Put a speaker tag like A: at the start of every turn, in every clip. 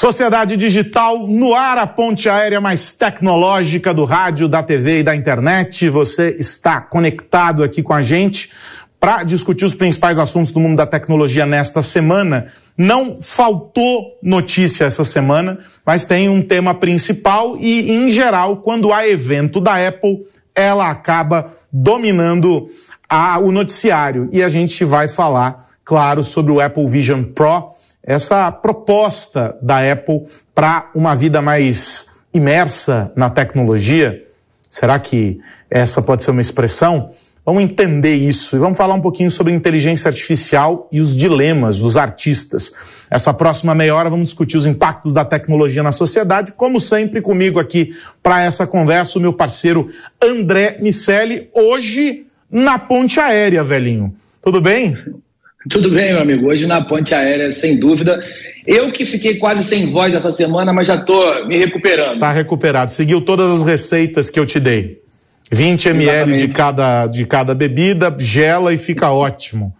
A: Sociedade Digital no ar, a ponte aérea mais tecnológica do rádio, da TV e da internet. Você está conectado aqui com a gente para discutir os principais assuntos do mundo da tecnologia nesta semana. Não faltou notícia essa semana, mas tem um tema principal e, em geral, quando há evento da Apple, ela acaba dominando a, o noticiário. E a gente vai falar, claro, sobre o Apple Vision Pro essa proposta da Apple para uma vida mais imersa na tecnologia. Será que essa pode ser uma expressão? Vamos entender isso e vamos falar um pouquinho sobre inteligência artificial e os dilemas dos artistas. Essa próxima meia hora vamos discutir os impactos da tecnologia na sociedade, como sempre comigo aqui para essa conversa o meu parceiro André Miceli, hoje na ponte aérea, velhinho. Tudo bem?
B: Tudo bem, meu amigo. Hoje na ponte aérea, sem dúvida. Eu que fiquei quase sem voz essa semana, mas já estou me recuperando.
A: Tá recuperado. Seguiu todas as receitas que eu te dei. 20 ml de cada, de cada bebida, gela e fica ótimo.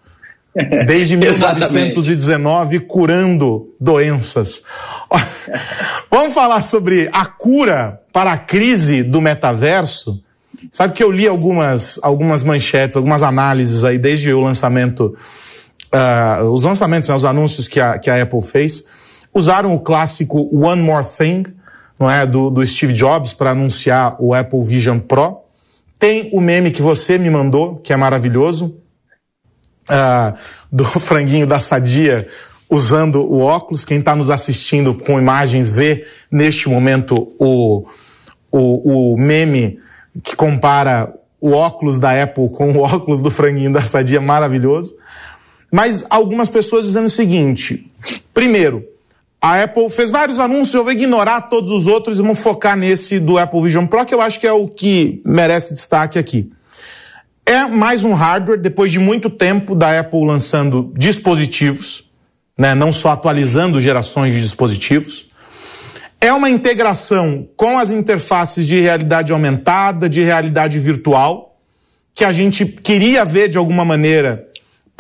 A: Desde 1919, curando doenças. Vamos falar sobre a cura para a crise do metaverso? Sabe que eu li algumas, algumas manchetes, algumas análises aí desde o lançamento uh, os lançamentos, né, os anúncios que a, que a Apple fez, usaram o clássico One More Thing, não é, do, do Steve Jobs para anunciar o Apple Vision Pro. Tem o meme que você me mandou, que é maravilhoso, uh, do franguinho da Sadia usando o óculos. Quem está nos assistindo com imagens vê neste momento o, o, o meme que compara o óculos da Apple com o óculos do franguinho da Sadia, maravilhoso. Mas algumas pessoas dizendo o seguinte: primeiro, a Apple fez vários anúncios, eu vou ignorar todos os outros e vamos focar nesse do Apple Vision Pro, que eu acho que é o que merece destaque aqui. É mais um hardware, depois de muito tempo da Apple lançando dispositivos, né, não só atualizando gerações de dispositivos. É uma integração com as interfaces de realidade aumentada, de realidade virtual, que a gente queria ver de alguma maneira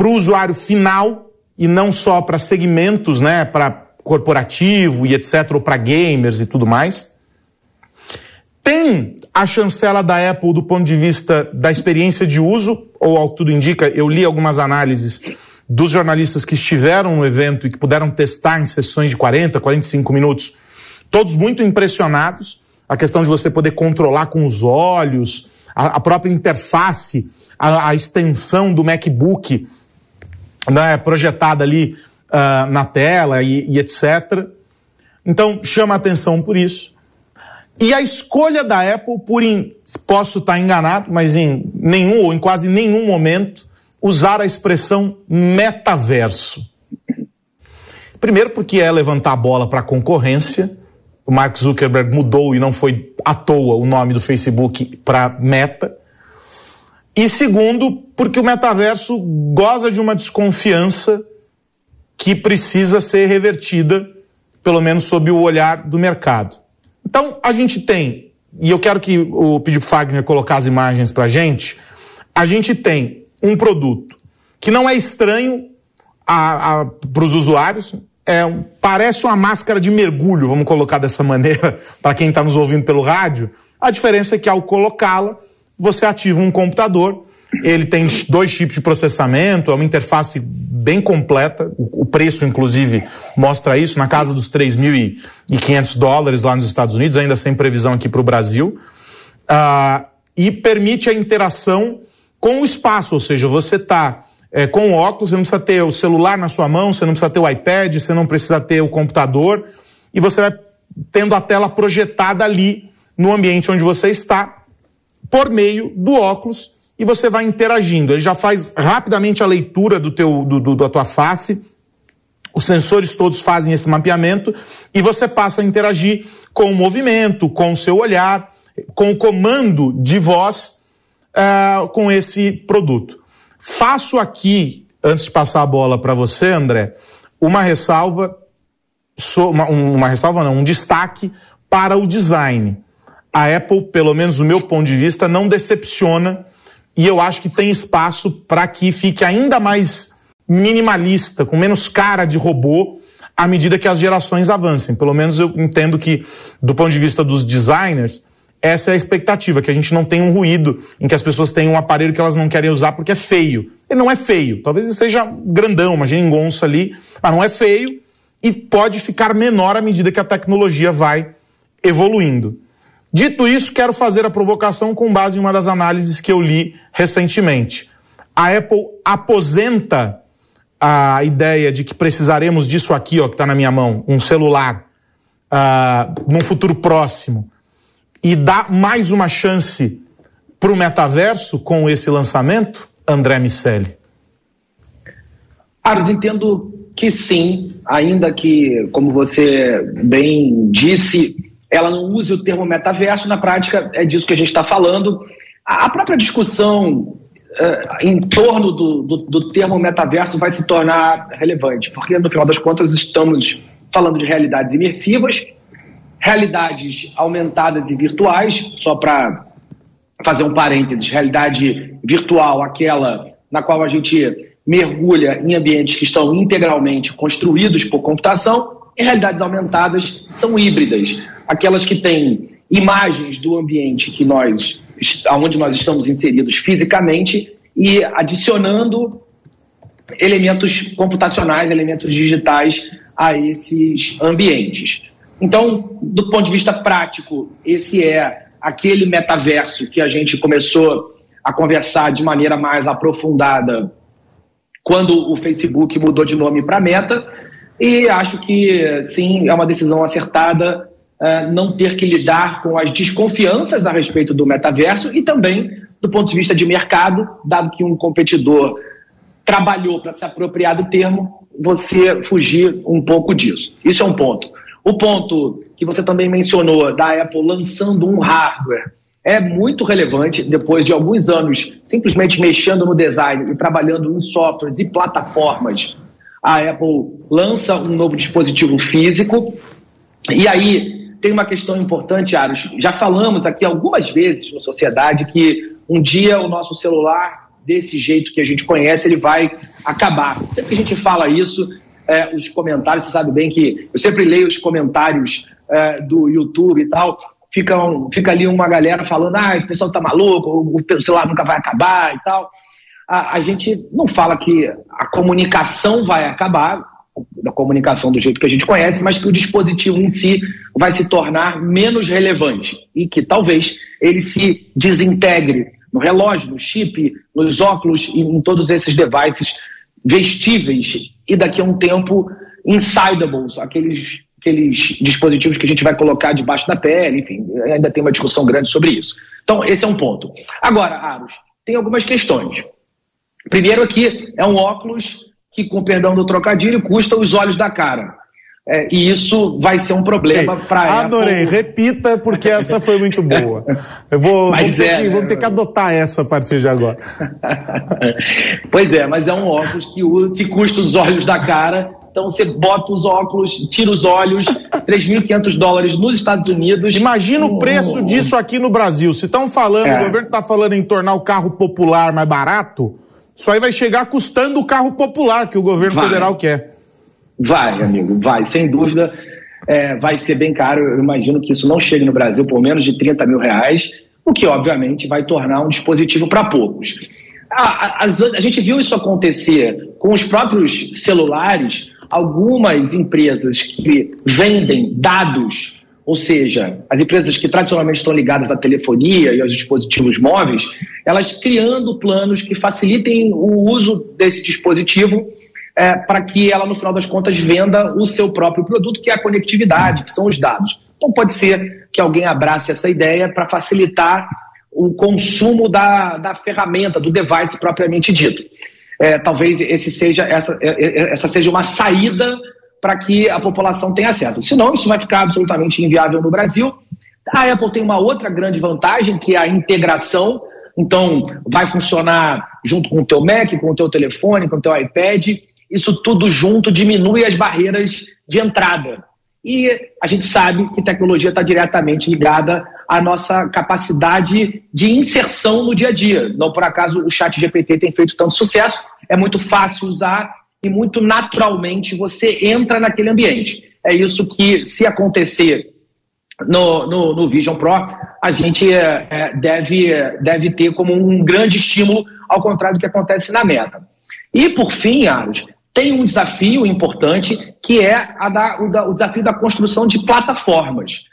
A: para o usuário final e não só para segmentos, né, para corporativo e etc, ou para gamers e tudo mais. Tem a chancela da Apple do ponto de vista da experiência de uso, ou ao que tudo indica, eu li algumas análises dos jornalistas que estiveram no evento e que puderam testar em sessões de 40, 45 minutos, todos muito impressionados. A questão de você poder controlar com os olhos, a, a própria interface, a, a extensão do MacBook né, projetada ali uh, na tela e, e etc. Então, chama atenção por isso. E a escolha da Apple, por em, posso estar enganado, mas em nenhum ou em quase nenhum momento, usar a expressão metaverso. Primeiro, porque é levantar a bola para a concorrência. O Mark Zuckerberg mudou e não foi à toa o nome do Facebook para Meta. E segundo, porque o metaverso goza de uma desconfiança que precisa ser revertida, pelo menos sob o olhar do mercado. Então, a gente tem, e eu quero que o Pedro Fagner colocar as imagens para a gente, a gente tem um produto que não é estranho para os usuários, é, parece uma máscara de mergulho, vamos colocar dessa maneira, para quem está nos ouvindo pelo rádio. A diferença é que ao colocá-la, você ativa um computador, ele tem dois tipos de processamento, é uma interface bem completa, o, preço, inclusive, mostra isso, na casa dos 3.500 dólares lá nos Estados Unidos, ainda sem previsão aqui para o Brasil, uh, e permite a interação com o espaço, ou seja, você está é, com o óculos, você não precisa ter o celular na sua mão, você não precisa ter o iPad, você não precisa ter o computador, e você vai tendo a tela projetada ali no ambiente onde você está, por meio do óculos e você vai interagindo. Ele já faz rapidamente a leitura do teu, do, do, da tua face, os sensores todos fazem esse mapeamento e você passa a interagir com o movimento, com o seu olhar, com o comando de voz uh, com esse produto. Faço aqui, antes de passar a bola para você, André, uma ressalva, uma, uma ressalva não, um destaque para o design a Apple, pelo menos do meu ponto de vista, não decepciona e eu acho que tem espaço para que fique ainda mais minimalista, com menos cara de robô, à medida que as gerações avancem. Pelo menos eu entendo que, do ponto de vista dos designers, essa é a expectativa, que a gente não tenha um ruído em que as pessoas tenham um aparelho que elas não querem usar porque é feio. Ele não é feio, talvez ele seja grandão, uma geringonça ali, mas não é feio e pode ficar menor à medida que a tecnologia vai evoluindo. Dito isso, quero fazer a provocação com base em uma das análises que eu li recentemente. A Apple aposenta a ideia de que precisaremos disso aqui, ó, que está na minha mão, um celular, uh, num futuro próximo, e dá mais uma chance para o metaverso com esse lançamento, André Miceli?
B: Carlos, entendo que sim, ainda que, como você bem disse, ela não use o termo metaverso, na prática é disso que a gente está falando. A própria discussão uh, em torno do, do, do, termo metaverso vai se tornar relevante, porque no final das contas estamos falando de realidades imersivas, realidades aumentadas e virtuais, só para fazer um parênteses, realidade virtual, aquela na qual a gente mergulha em ambientes que estão integralmente construídos por computação, e realidades aumentadas são híbridas, aquelas que têm imagens do ambiente que nós onde nós estamos inseridos fisicamente e adicionando elementos computacionais, elementos digitais a esses ambientes. Então, do ponto de vista prático, esse é aquele metaverso que a gente começou a conversar de maneira mais aprofundada quando o Facebook mudou de nome para Meta. E acho que, sim, é uma decisão acertada uh, não ter que lidar com as desconfianças a respeito do metaverso e também do ponto de vista de mercado, dado que um competidor trabalhou para se apropriar do termo, você fugir um pouco disso. Isso é um ponto. O ponto que você também mencionou da Apple lançando um hardware é muito relevante depois de alguns anos simplesmente mexendo no design e trabalhando em softwares e plataformas. A Apple lança um novo dispositivo físico e aí tem uma questão importante, Aros. Já falamos aqui algumas vezes na sociedade que um dia o nosso celular, desse jeito que a gente conhece, ele vai acabar. Sempre que a gente fala isso, é, os comentários, você sabe bem que eu sempre leio os comentários é, do YouTube e tal, fica, um, fica ali uma galera falando, ah, o pessoal tá maluco, o celular nunca vai acabar e tal. A, a gente não fala que a comunicação vai acabar, da comunicação do jeito que a gente conhece, mas que o dispositivo em si vai se tornar menos relevante e que talvez ele se desintegre no relógio, no chip, nos óculos e em todos esses devices vestíveis e daqui a um tempo insidables, aqueles, aqueles dispositivos que a gente vai colocar debaixo da pele, enfim, ainda tem uma discussão grande sobre isso. Então, esse é um ponto. Agora, Aros, tem algumas questões. Primeiro aqui, é um óculos que, com perdão do trocadilho, custa os olhos da cara. É, e isso vai ser um problema para
A: a Adorei, Apple. repita, porque essa foi muito boa. Eu vou, vou ter, é, que, vou ter que adotar essa a partir de agora.
B: pois é, mas é um óculos que, que custa os olhos da cara. Então você bota os óculos, tira os olhos, 3.500 dólares nos Estados Unidos.
A: Imagina o preço disso aqui no Brasil. Se estão falando, é. o governo está falando em tornar o carro popular mais barato, isso aí vai chegar custando o carro popular que o governo vai. federal quer.
B: Vai, amigo, vai, sem dúvida. É, vai ser bem caro. Eu imagino que isso não chegue no Brasil por menos de 30 mil reais, o que obviamente vai tornar um dispositivo para poucos. A, a, a, gente viu isso acontecer com os próprios celulares, algumas empresas que vendem dados ou seja, as empresas que tradicionalmente estão ligadas à telefonia e aos dispositivos móveis, elas criando planos que facilitem o uso desse dispositivo é, para que ela, no final das contas, venda o seu próprio produto, que é a conectividade, que são os dados. Então, pode ser que alguém abrace essa ideia para facilitar o consumo da, da ferramenta, do device propriamente dito. É, talvez esse seja, essa, é, é, essa seja uma saída para que a população tenha acesso. Senão, isso vai ficar absolutamente inviável no Brasil. A Apple tem uma outra grande vantagem, que é a integração. Então, vai funcionar junto com o teu Mac, com o teu telefone, com o teu iPad. Isso tudo junto diminui as barreiras de entrada. E a gente sabe que tecnologia está diretamente ligada à nossa capacidade de inserção no dia a dia. Não por acaso o chat GPT tem feito tanto sucesso. É muito fácil usar, e muito naturalmente você entra naquele ambiente. É isso que, se acontecer no, no, no Vision Pro, a gente é, é, deve, deve ter como um grande estímulo, ao contrário do que acontece na meta. E, por fim, Aros, tem um desafio importante que é da, o, da, o desafio da construção de plataformas.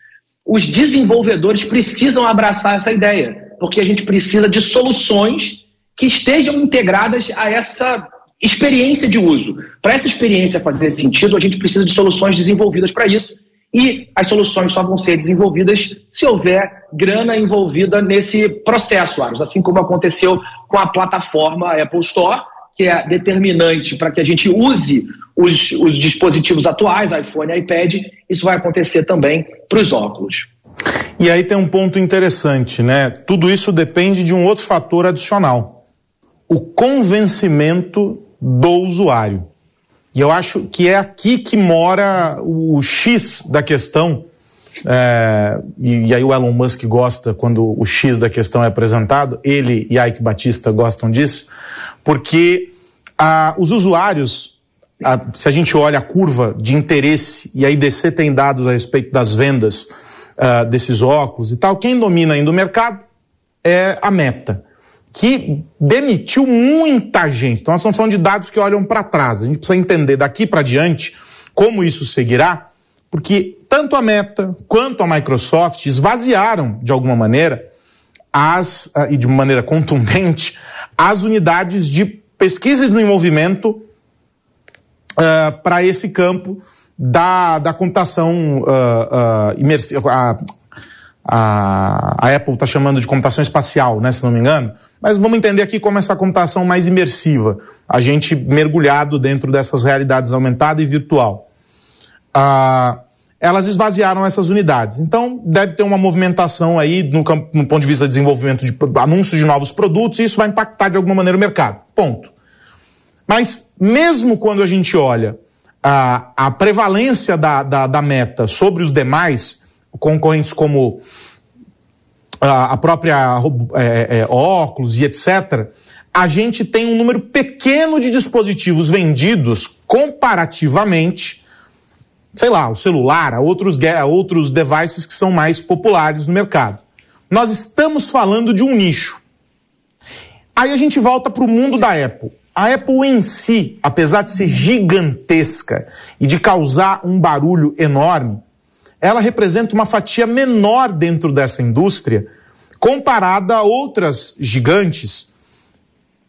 B: Os desenvolvedores precisam abraçar essa ideia, porque a gente precisa de soluções que estejam integradas a essa experiência de uso. Para essa experiência fazer sentido, a gente precisa de soluções desenvolvidas para isso. E as soluções só vão ser desenvolvidas se houver grana envolvida nesse processo, Aros, assim como aconteceu com a plataforma Apple Store, que é determinante para que a gente use os, os dispositivos atuais, iPhone iPad, isso vai acontecer também para os óculos.
A: E aí tem um ponto interessante, né? Tudo isso depende de um outro fator adicional: o convencimento do usuário. E eu acho que é aqui que mora o X da questão. É, e, e, aí o Elon Musk gosta quando o X da questão é apresentado, ele e Ike Batista gostam disso, porque os usuários, se a gente olha a curva de interesse, e a IDC tem dados a respeito das vendas ah, desses óculos e tal, quem domina ainda o mercado é a Meta que demitiu muita gente. Então, nós estamos falando de dados que olham para trás. A gente precisa entender daqui para diante como isso seguirá, porque tanto a Meta quanto a Microsoft esvaziaram, de alguma maneira, as, ah, e de maneira contundente, as unidades de pesquisa e desenvolvimento uh, ah, para esse campo da, da computação uh, uh, imersiva. A, a, a Apple está chamando de computação espacial, né, se não me engano. Mas vamos entender aqui como essa computação mais imersiva, a gente mergulhado dentro dessas realidades aumentada e virtual. Ah, elas esvaziaram essas unidades. Então, deve ter uma movimentação aí no, campo, no ponto de vista de desenvolvimento de anúncios de novos produtos, e isso vai impactar de alguma maneira o mercado. Ponto. Mas, mesmo quando a gente olha a, a prevalência da, da, da meta sobre os demais, concorrentes como a própria é, é, óculos e etc., a gente tem um número pequeno de dispositivos vendidos comparativamente, sei lá, o celular, a outros, a outros devices que são mais populares no mercado. Nós estamos falando de um nicho. Aí a gente volta para o mundo da Apple. A Apple em si, apesar de ser gigantesca e de causar um barulho enorme, ela representa uma fatia menor dentro dessa indústria, comparada a outras gigantes,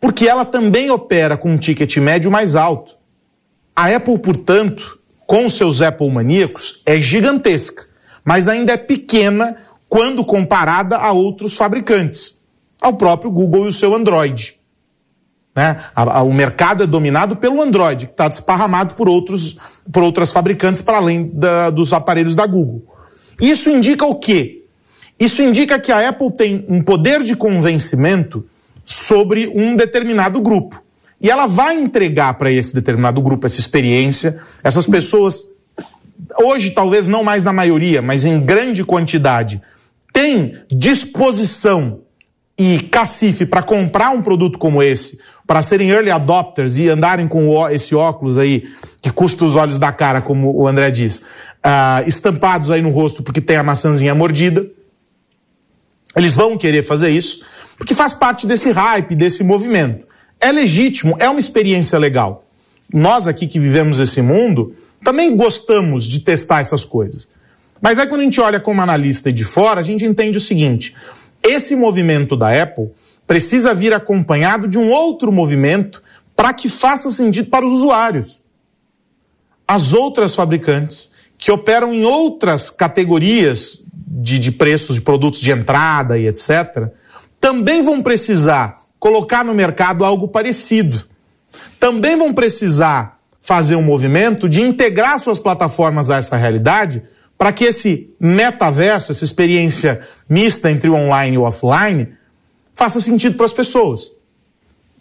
A: porque ela também opera com um ticket médio mais alto. A Apple, portanto, com seus Apple maníacos, é gigantesca, mas ainda é pequena quando comparada a outros fabricantes, ao próprio Google e o seu Android. Né? o mercado é dominado pelo Android, que está desparramado por, outros, por outras fabricantes para além da, dos aparelhos da Google. Isso indica o quê? Isso indica que a Apple tem um poder de convencimento sobre um determinado grupo. E ela vai entregar para esse determinado grupo essa experiência, essas pessoas, hoje talvez não mais na maioria, mas em grande quantidade, têm disposição e cacife para comprar um produto como esse, para serem early adopters e andarem com esse óculos aí, que custa os olhos da cara, como o André diz, uh, estampados aí no rosto porque tem a maçãzinha mordida. Eles vão querer fazer isso, porque faz parte desse hype, desse movimento. É legítimo, é uma experiência legal. Nós aqui que vivemos esse mundo, também gostamos de testar essas coisas. Mas aí quando a gente olha como analista de fora, a gente entende o seguinte: esse movimento da Apple precisa vir acompanhado de um outro movimento para que faça sentido para os usuários. As outras fabricantes que operam em outras categorias de, de preços de produtos de entrada e etc., também vão precisar colocar no mercado algo parecido. Também vão precisar fazer um movimento de integrar suas plataformas a essa realidade para que esse metaverso, essa experiência mista entre o online e o offline, faça sentido para as pessoas.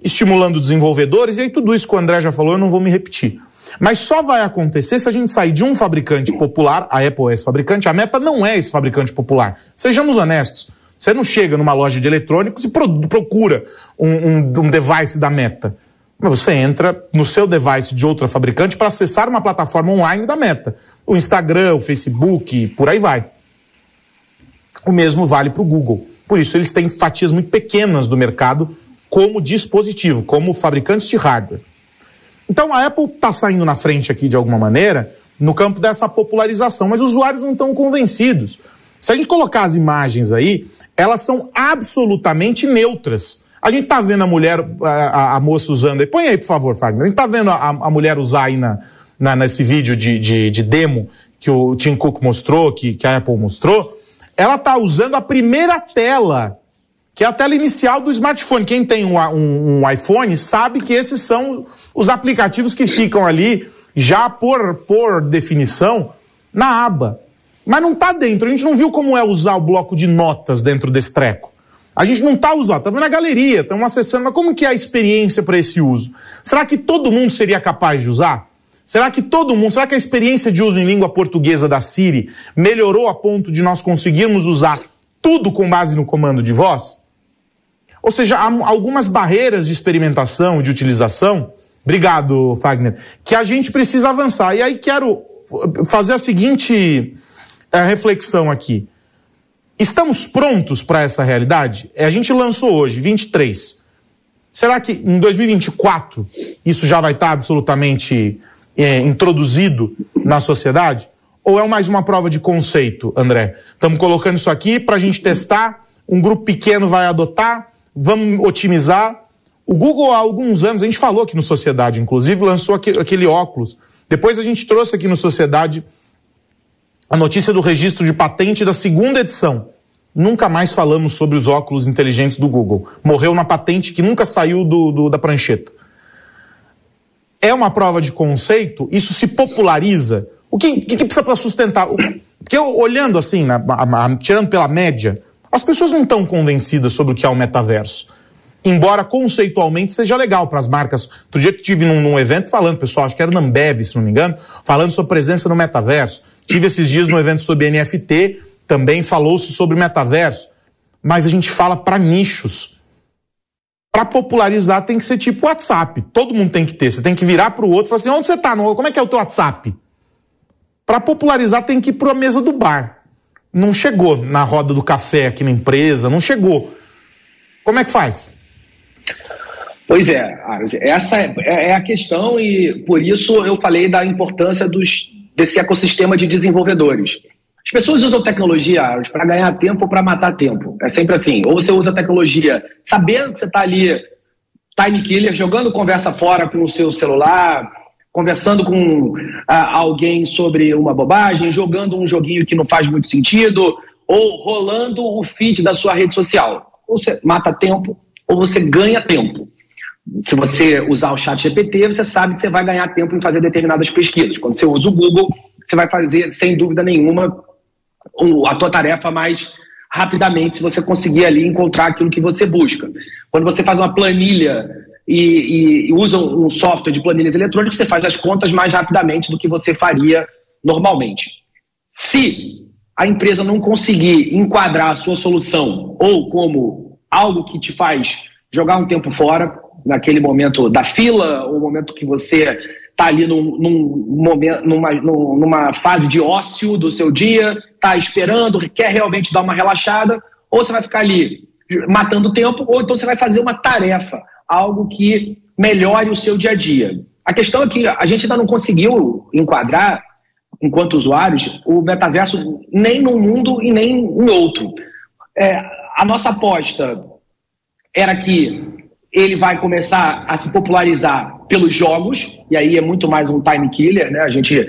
A: Estimulando desenvolvedores, e aí tudo isso que o André já falou, eu não vou me repetir. Mas só vai acontecer se a gente sair de um fabricante popular, a Apple é esse fabricante, a Meta não é esse fabricante popular. Sejamos honestos. Você não chega numa loja de eletrônicos e procura um, um, um device da Meta. Você entra no seu device de outra fabricante para acessar uma plataforma online da Meta. O Instagram, o Facebook, por aí vai. O mesmo vale para o Google. Por isso, eles têm fatias muito pequenas do mercado como dispositivo, como fabricantes de hardware. Então, a Apple está saindo na frente aqui de alguma maneira no campo dessa popularização, mas os usuários não estão convencidos. Se a gente colocar as imagens aí, elas são absolutamente neutras. A gente tá vendo a mulher, a, a moça usando. Põe aí, por favor, Fagner. A gente tá vendo a, a mulher usar aí na, na, nesse vídeo de, de, de, demo que o Tim Cook mostrou, que, que a Apple mostrou. Ela tá usando a primeira tela, que é a tela inicial do smartphone. Quem tem um, um, um iPhone sabe que esses são os aplicativos que ficam ali, já por, por definição, na aba. Mas não tá dentro. A gente não viu como é usar o bloco de notas dentro desse treco. A gente não está usando, está vendo a galeria, estamos acessando, mas como que é a experiência para esse uso? Será que todo mundo seria capaz de usar? Será que todo mundo, será que a experiência de uso em língua portuguesa da Siri melhorou a ponto de nós conseguirmos usar tudo com base no comando de voz? Ou seja, há algumas barreiras de experimentação, de utilização, obrigado, Fagner, que a gente precisa avançar. E aí quero fazer a seguinte é, reflexão aqui. Estamos prontos para essa realidade? É, a gente lançou hoje, 23. Será que em 2024 isso já vai estar absolutamente é, introduzido na sociedade? Ou é mais uma prova de conceito, André? Estamos colocando isso aqui para a gente testar, um grupo pequeno vai adotar, vamos otimizar. O Google, há alguns anos, a gente falou aqui no Sociedade, inclusive, lançou aquele óculos. Depois a gente trouxe aqui no Sociedade a notícia do registro de patente da segunda edição. Nunca mais falamos sobre os óculos inteligentes do Google. Morreu na patente que nunca saiu do, do da prancheta. É uma prova de conceito? Isso se populariza? O que, que, que precisa para sustentar? Porque eu, olhando assim, né, tirando pela média, as pessoas não estão convencidas sobre o que é o metaverso. Embora conceitualmente seja legal para as marcas. Outro dia que tive num, num, evento falando, pessoal, acho que era Nambev, se não me engano, falando sobre presença no metaverso. Tive esses dias no evento sobre NFT, também falou-se sobre metaverso, mas a gente fala para nichos. Para popularizar tem que ser tipo WhatsApp. Todo mundo tem que ter. Você tem que virar para o outro e falar assim: onde você está? Como é que é o teu WhatsApp? Para popularizar tem que ir para a mesa do bar. Não chegou na roda do café aqui na empresa, não chegou. Como é que faz?
B: Pois é, essa é, é a questão e por isso eu falei da importância dos, desse ecossistema de desenvolvedores. As pessoas usam tecnologia para ganhar tempo ou para matar tempo. É sempre assim. Ou você usa tecnologia sabendo que você está ali, time killer, jogando conversa fora com o seu celular, conversando com ah, alguém sobre uma bobagem, jogando um joguinho que não faz muito sentido, ou rolando o feed da sua rede social. Ou você mata tempo ou você ganha tempo. Se você usar o chat GPT, você sabe que você vai ganhar tempo em fazer determinadas pesquisas. Quando você usa o Google, você vai fazer, sem dúvida nenhuma, a tua tarefa mais rapidamente se você conseguir ali encontrar aquilo que você busca. Quando você faz uma planilha e, e, usa um software de planilhas eletrônicas, você faz as contas mais rapidamente do que você faria normalmente. Se a empresa não conseguir enquadrar a sua solução ou como algo que te faz jogar um tempo fora, naquele momento da fila, ou momento que você está ali num, num momento, numa, numa fase de ócio do seu dia, está esperando, quer realmente dar uma relaxada, ou você vai ficar ali matando tempo, ou então você vai fazer uma tarefa, algo que melhore o seu dia a dia. A questão é que a gente ainda não conseguiu enquadrar, enquanto usuários, o metaverso nem num mundo e nem em outro. É, a nossa aposta era que ele vai começar a se popularizar pelos jogos, e aí é muito mais um time killer, né? A gente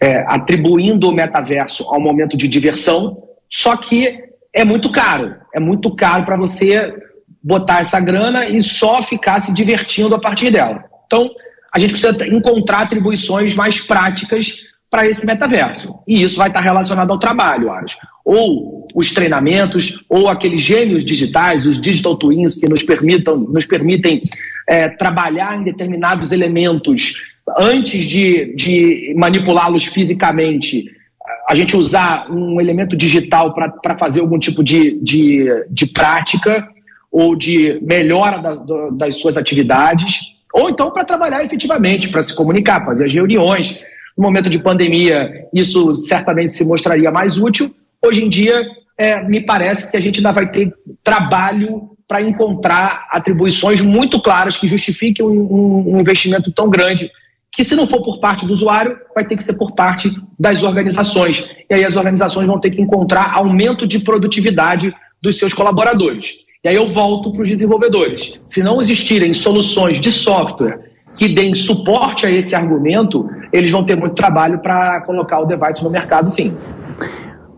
B: é, atribuindo o metaverso ao momento de diversão, só que é muito caro. É muito caro para você botar essa grana e só ficar se divertindo a partir dela. Então, a gente precisa encontrar atribuições mais práticas para esse metaverso. E isso vai estar relacionado ao trabalho, acho. Ou os treinamentos, ou aqueles gênios digitais, os digital twins que nos, permitam, nos permitem é, trabalhar em determinados elementos antes de, de manipulá-los fisicamente. A gente usar um elemento digital para fazer algum tipo de, de, de prática ou de melhora da, das suas atividades ou então para trabalhar efetivamente, para se comunicar, fazer as reuniões. No momento de pandemia, isso certamente se mostraria mais útil. Hoje em dia, é, me parece que a gente ainda vai ter trabalho para encontrar atribuições muito claras que justifiquem um, um, investimento tão grande, que se não for por parte do usuário, vai ter que ser por parte das organizações. E aí as organizações vão ter que encontrar aumento de produtividade dos seus colaboradores. E aí eu volto para os desenvolvedores. Se não existirem soluções de software que deem suporte a esse argumento, eles vão ter muito trabalho para colocar o device no mercado, sim.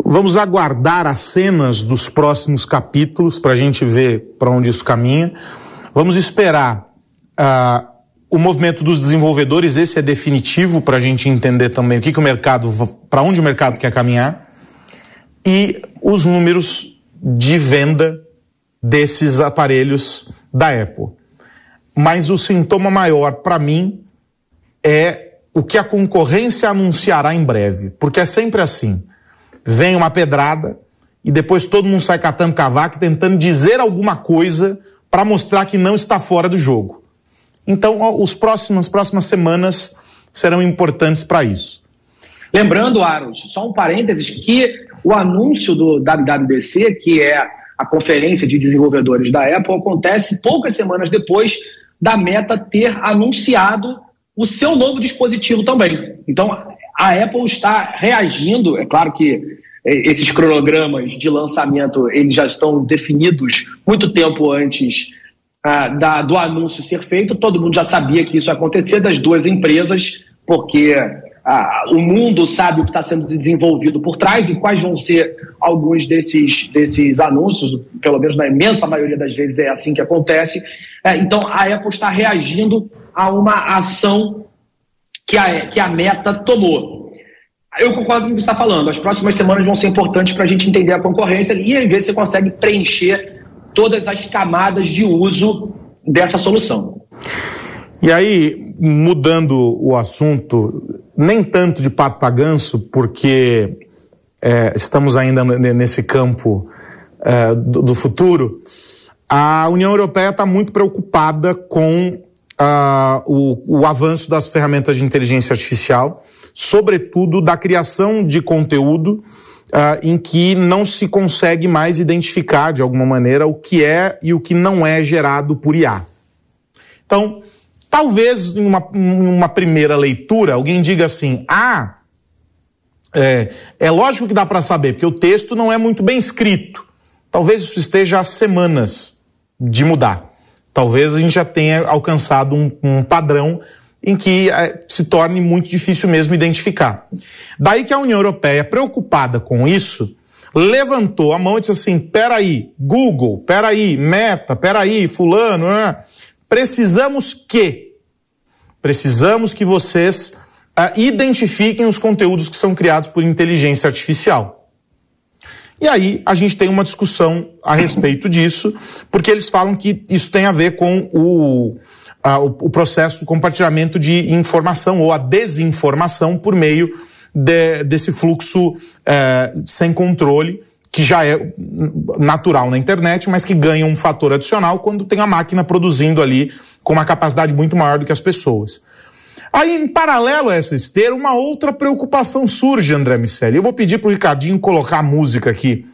A: Vamos aguardar as cenas dos próximos capítulos para a gente ver para onde isso caminha. Vamos esperar uh, o movimento dos desenvolvedores, esse é definitivo para a gente entender também o que, que o mercado, para onde o mercado quer caminhar, e os números de venda desses aparelhos da Apple. Mas o sintoma maior para mim é o que a concorrência anunciará em breve, porque é sempre assim. Vem uma pedrada e depois todo mundo sai catando cavaco tentando dizer alguma coisa para mostrar que não está fora do jogo. Então, os próximos, as próximas semanas serão importantes para isso.
B: Lembrando, Aros, só um parênteses, que o anúncio do WWDC, que é a conferência de desenvolvedores da Apple, acontece poucas semanas depois da Meta ter anunciado o seu novo dispositivo também. Então, a Apple está reagindo, é claro que é, esses cronogramas de lançamento eles já estão definidos muito tempo antes ah, da, do anúncio ser feito. Todo mundo já sabia que isso ia acontecer das duas empresas, porque ah, o mundo sabe o que está sendo desenvolvido por trás e quais vão ser alguns desses, desses anúncios, pelo menos na imensa maioria das vezes é assim que acontece. É, então a Apple está reagindo a uma ação que a, que a meta tomou. Eu concordo com o que você está falando. As próximas semanas vão ser importantes para a gente entender a concorrência e aí ver se consegue preencher todas as camadas de uso dessa solução.
A: E aí, mudando o assunto, nem tanto de pato para ganso, porque é, estamos ainda nesse campo é, do, do, futuro, a União Europeia está muito preocupada com uh, o, o avanço das ferramentas de inteligência artificial, sobretudo da criação de conteúdo Uh, em que não se consegue mais identificar de alguma maneira o que é e o que não é gerado por IA. Então, talvez em uma, uma primeira leitura alguém diga assim: ah, é, é lógico que dá para saber, porque o texto não é muito bem escrito. Talvez isso esteja há semanas de mudar talvez a gente já tenha alcançado um, um padrão em que é, se torne muito difícil mesmo identificar. Daí que a União Europeia, preocupada com isso, levantou a mão e disse assim: peraí, Google, peraí, Meta, peraí, Fulano, né? Precisamos que? Precisamos que vocês uh, identifiquem os conteúdos que são criados por inteligência artificial. E aí a gente tem uma discussão a respeito disso, porque eles falam que isso tem a ver com o, a, o, o, processo do compartilhamento de informação ou a desinformação por meio de, desse fluxo é, sem controle, que já é natural na internet, mas que ganha um fator adicional quando tem a máquina produzindo ali com uma capacidade muito maior do que as pessoas. Aí, em paralelo a essa esteira, uma outra preocupação surge, André Miceli. Eu vou pedir para o Ricardinho colocar a música aqui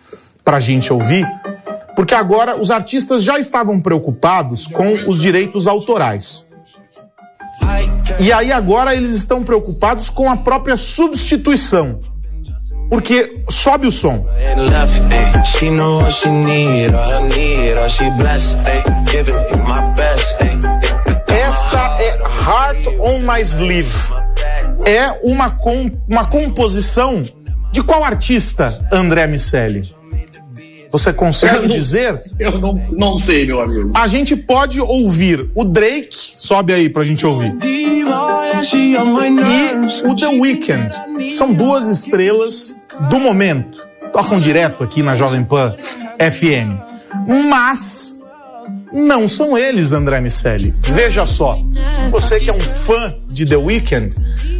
A: para a gente ouvir, porque agora os artistas já estavam preocupados com os direitos autorais. E aí agora eles estão preocupados com a própria substituição. Porque sobe o som. Esta é Heart on My Sleeve. É uma, com, uma composição de qual artista, André Miceli? Você consegue
B: eu
A: dizer?
B: Eu não, não sei, meu amigo.
A: A gente pode ouvir o Drake, sobe aí pra gente ouvir. E o The Weeknd. São duas estrelas do momento. Tocam direto aqui na Jovem Pan FM. Mas não são eles, André Miceli. Veja só, você que é um fã de The Weeknd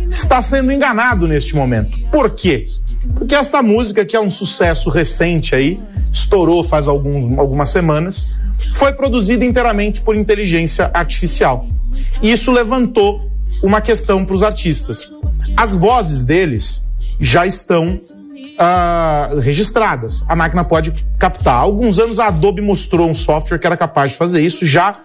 A: está sendo enganado neste momento. Por quê? Porque esta música, que é um sucesso recente aí, estourou faz alguns, algumas semanas, foi produzida inteiramente por inteligência artificial. E isso levantou uma questão para os artistas. As vozes deles já estão uh, registradas. A máquina pode captar. Alguns anos a Adobe mostrou um software que era capaz de fazer isso já uh,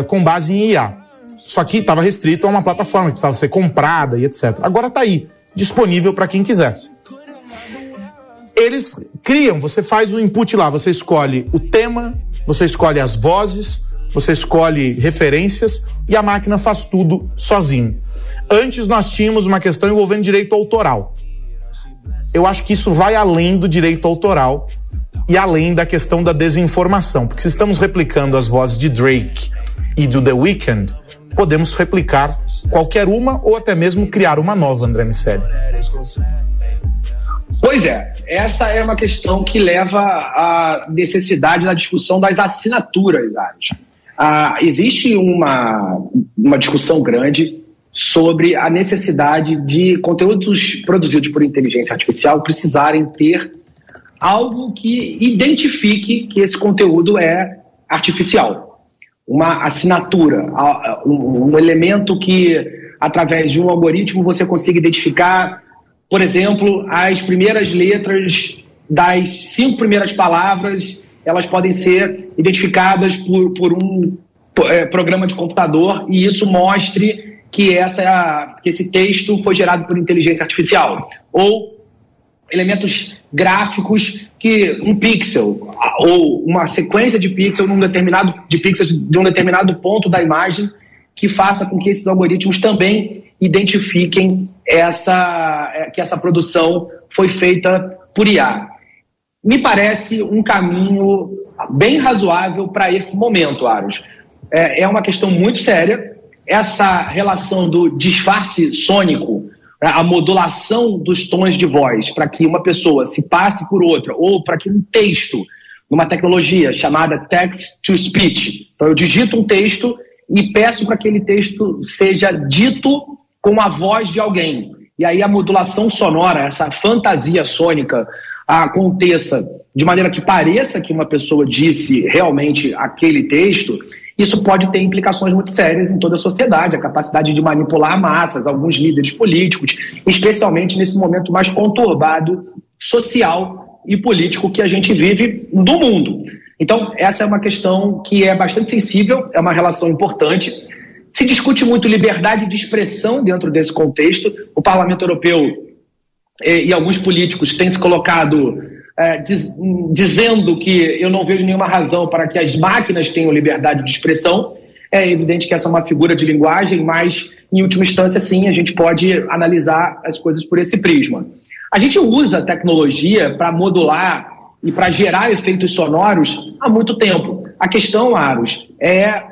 A: uh, com base em IA. Só que estava restrito a uma plataforma que precisava ser comprada e etc. Agora está aí, disponível para quem quiser. Eles criam, você faz o input lá, você escolhe o tema, você escolhe as vozes, você escolhe referências e a máquina faz tudo sozinho. Antes nós tínhamos uma questão envolvendo direito autoral. Eu acho que isso vai além do direito autoral e além da questão da desinformação, porque se estamos replicando as vozes de Drake e do The Weeknd, podemos replicar qualquer uma ou até mesmo criar uma nova, André Miceli.
B: Pois é, essa é uma questão que leva à necessidade da discussão das assinaturas, acho. Ah, existe uma, uma discussão grande sobre a necessidade de conteúdos produzidos por inteligência artificial precisarem ter algo que identifique que esse conteúdo é artificial. Uma assinatura, um elemento que, através de um algoritmo, você consiga identificar, por exemplo, as primeiras letras das cinco primeiras palavras elas podem ser identificadas por, por um é, programa de computador e isso mostre que, essa, que esse texto foi gerado por inteligência artificial. Ou elementos gráficos que um pixel ou uma sequência de pixels num determinado de pixels de um determinado ponto da imagem que faça com que esses algoritmos também identifiquem essa é, que essa produção foi feita por IA me parece um caminho bem razoável para esse momento, Aros. É, é, uma questão muito séria. Essa relação do disfarce sônico, né, a modulação dos tons de voz para que uma pessoa se passe por outra, ou para que um texto, numa tecnologia chamada text to speech. Então, eu digito um texto e peço para que aquele texto seja dito com a voz de alguém. E aí a modulação sonora, essa fantasia sônica, aconteça de maneira que pareça que uma pessoa disse realmente aquele texto, isso pode ter implicações muito sérias em toda a sociedade, a capacidade de manipular massas, alguns líderes políticos, especialmente nesse momento mais conturbado social e político que a gente vive do mundo. Então, essa é uma questão que é bastante sensível, é uma relação importante. Se discute muito liberdade de expressão dentro desse contexto. O Parlamento Europeu e, e alguns políticos têm se colocado é, diz, dizendo que eu não vejo nenhuma razão para que as máquinas tenham liberdade de expressão. É evidente que essa é uma figura de linguagem, mas, em última instância, sim, a gente pode analisar as coisas por esse prisma. A gente usa a tecnologia para modular e para gerar efeitos sonoros há muito tempo. A questão, Aros, é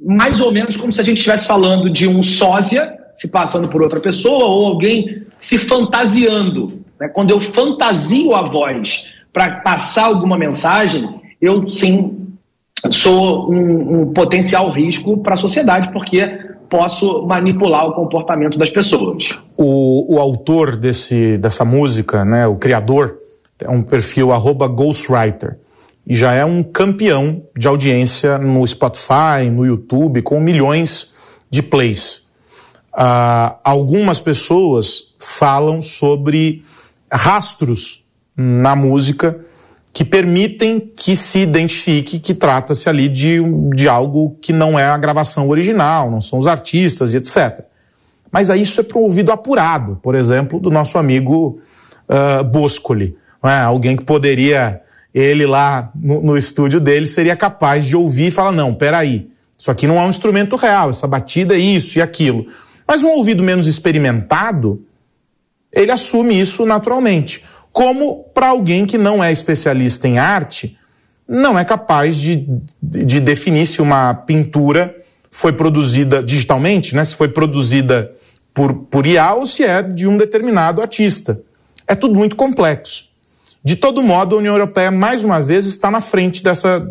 B: mais ou menos como se a gente estivesse falando de um sósia se passando por outra pessoa ou alguém se fantasiando. Né? Quando eu fantasio a voz para passar alguma mensagem, eu sim sou um, um potencial risco para a sociedade, porque posso manipular o comportamento das pessoas.
A: O, o autor desse, dessa música, né, o criador, é um perfil arroba ghostwriter e já é um campeão de audiência no Spotify, no YouTube, com milhões de plays. Uh, algumas pessoas falam sobre rastros na música que permitem que se identifique que trata-se ali de, de algo que não é a gravação original, não são os artistas e etc. Mas aí isso é para o ouvido apurado, por exemplo, do nosso amigo uh, Boscoli. É? Alguém que poderia, ele lá no, no estúdio dele, seria capaz de ouvir e falar: não, peraí, isso aqui não é um instrumento real, essa batida é isso e aquilo. Mas um ouvido menos experimentado, ele assume isso naturalmente. Como para alguém que não é especialista em arte, não é capaz de, de definir se uma pintura foi produzida digitalmente, né? se foi produzida por, por IA ou se é de um determinado artista. É tudo muito complexo. De todo modo, a União Europeia, mais uma vez, está na frente dessa.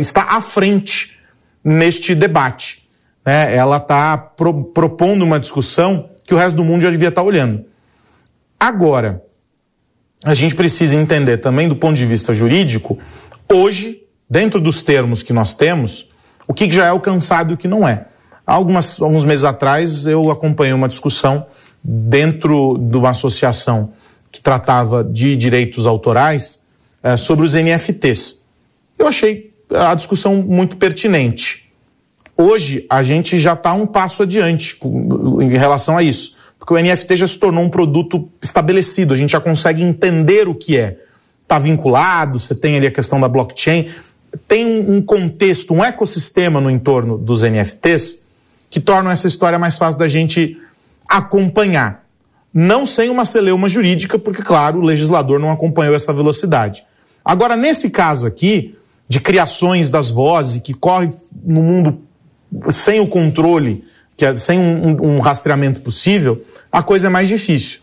A: está à frente neste debate. Né? Ela está pro, propondo uma discussão que o resto do mundo já devia estar tá olhando. Agora, a gente precisa entender também do ponto de vista jurídico, hoje, dentro dos termos que nós temos, o que já é alcançado e o que não é. Algumas, alguns meses atrás eu acompanhei uma discussão dentro de uma associação que tratava de direitos autorais é, sobre os NFTs. Eu achei a discussão muito pertinente. Hoje a gente já está um passo adiante em relação a isso, porque o NFT já se tornou um produto estabelecido, a gente já consegue entender o que é. Está vinculado, você tem ali a questão da blockchain, tem um contexto, um ecossistema no entorno dos NFTs que tornam essa história mais fácil da gente acompanhar. Não sem uma celeuma jurídica, porque, claro, o legislador não acompanhou essa velocidade. Agora, nesse caso aqui, de criações das vozes que corre no mundo sem o controle, que é, sem um, um rastreamento possível, a coisa é mais difícil.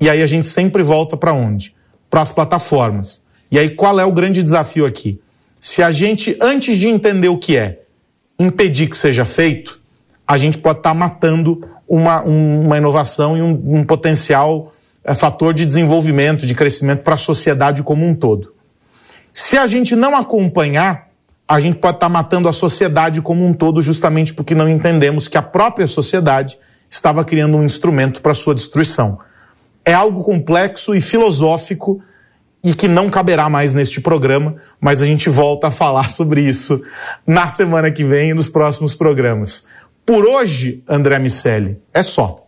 A: E aí a gente sempre volta para onde? Para as plataformas. E aí qual é o grande desafio aqui? Se a gente, antes de entender o que é, impedir que seja feito, a gente pode estar tá matando uma, uma inovação e um, um potencial é, fator de desenvolvimento, de crescimento para a sociedade como um todo. Se a gente não acompanhar, a gente pode estar tá matando a sociedade como um todo, justamente porque não entendemos que a própria sociedade estava criando um instrumento para sua destruição. É algo complexo e filosófico e que não caberá mais neste programa, mas a gente volta a falar sobre isso na semana que vem e nos próximos programas. Por hoje, André Miceli, é só.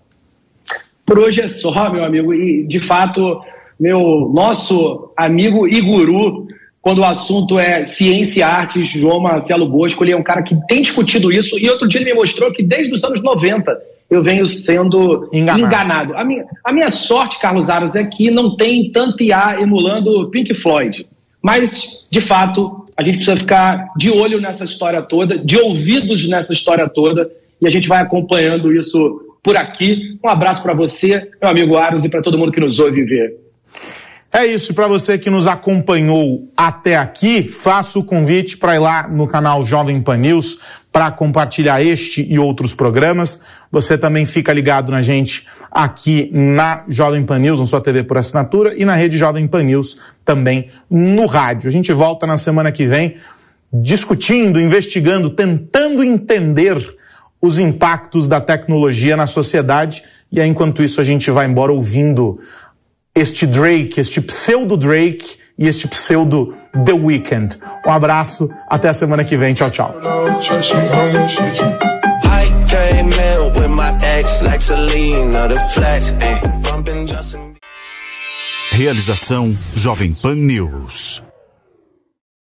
B: Por hoje é só, meu amigo. E, de fato, meu nosso amigo e guru, quando o assunto é ciência e artes, João Marcelo Bosco, ele é um cara que tem discutido isso. E outro dia ele me mostrou que desde os anos 90 eu venho sendo enganado. enganado. A, minha, a minha sorte, Carlos Aros, é que não tem tanto IA emulando Pink Floyd. Mas, de fato, a gente precisa ficar de olho nessa história toda, de ouvidos nessa história toda e a gente vai acompanhando isso por aqui. Um abraço para você, meu amigo Aros, e para todo mundo que nos ouve ver.
A: É isso, para você que nos acompanhou até aqui, faço o convite para ir lá no canal Jovem Pan News para compartilhar este e outros programas. Você também fica ligado na gente aqui na Jovem Pan News, na sua TV por assinatura, e na rede Jovem Pan News também no rádio. A gente volta na semana que vem discutindo, investigando, tentando entender os impactos da tecnologia na sociedade. E aí, enquanto isso, a gente vai embora ouvindo este Drake, este pseudo Drake e este pseudo The Weeknd. Um abraço, até a semana que vem. Tchau, tchau.
C: Realização Jovem Pan News.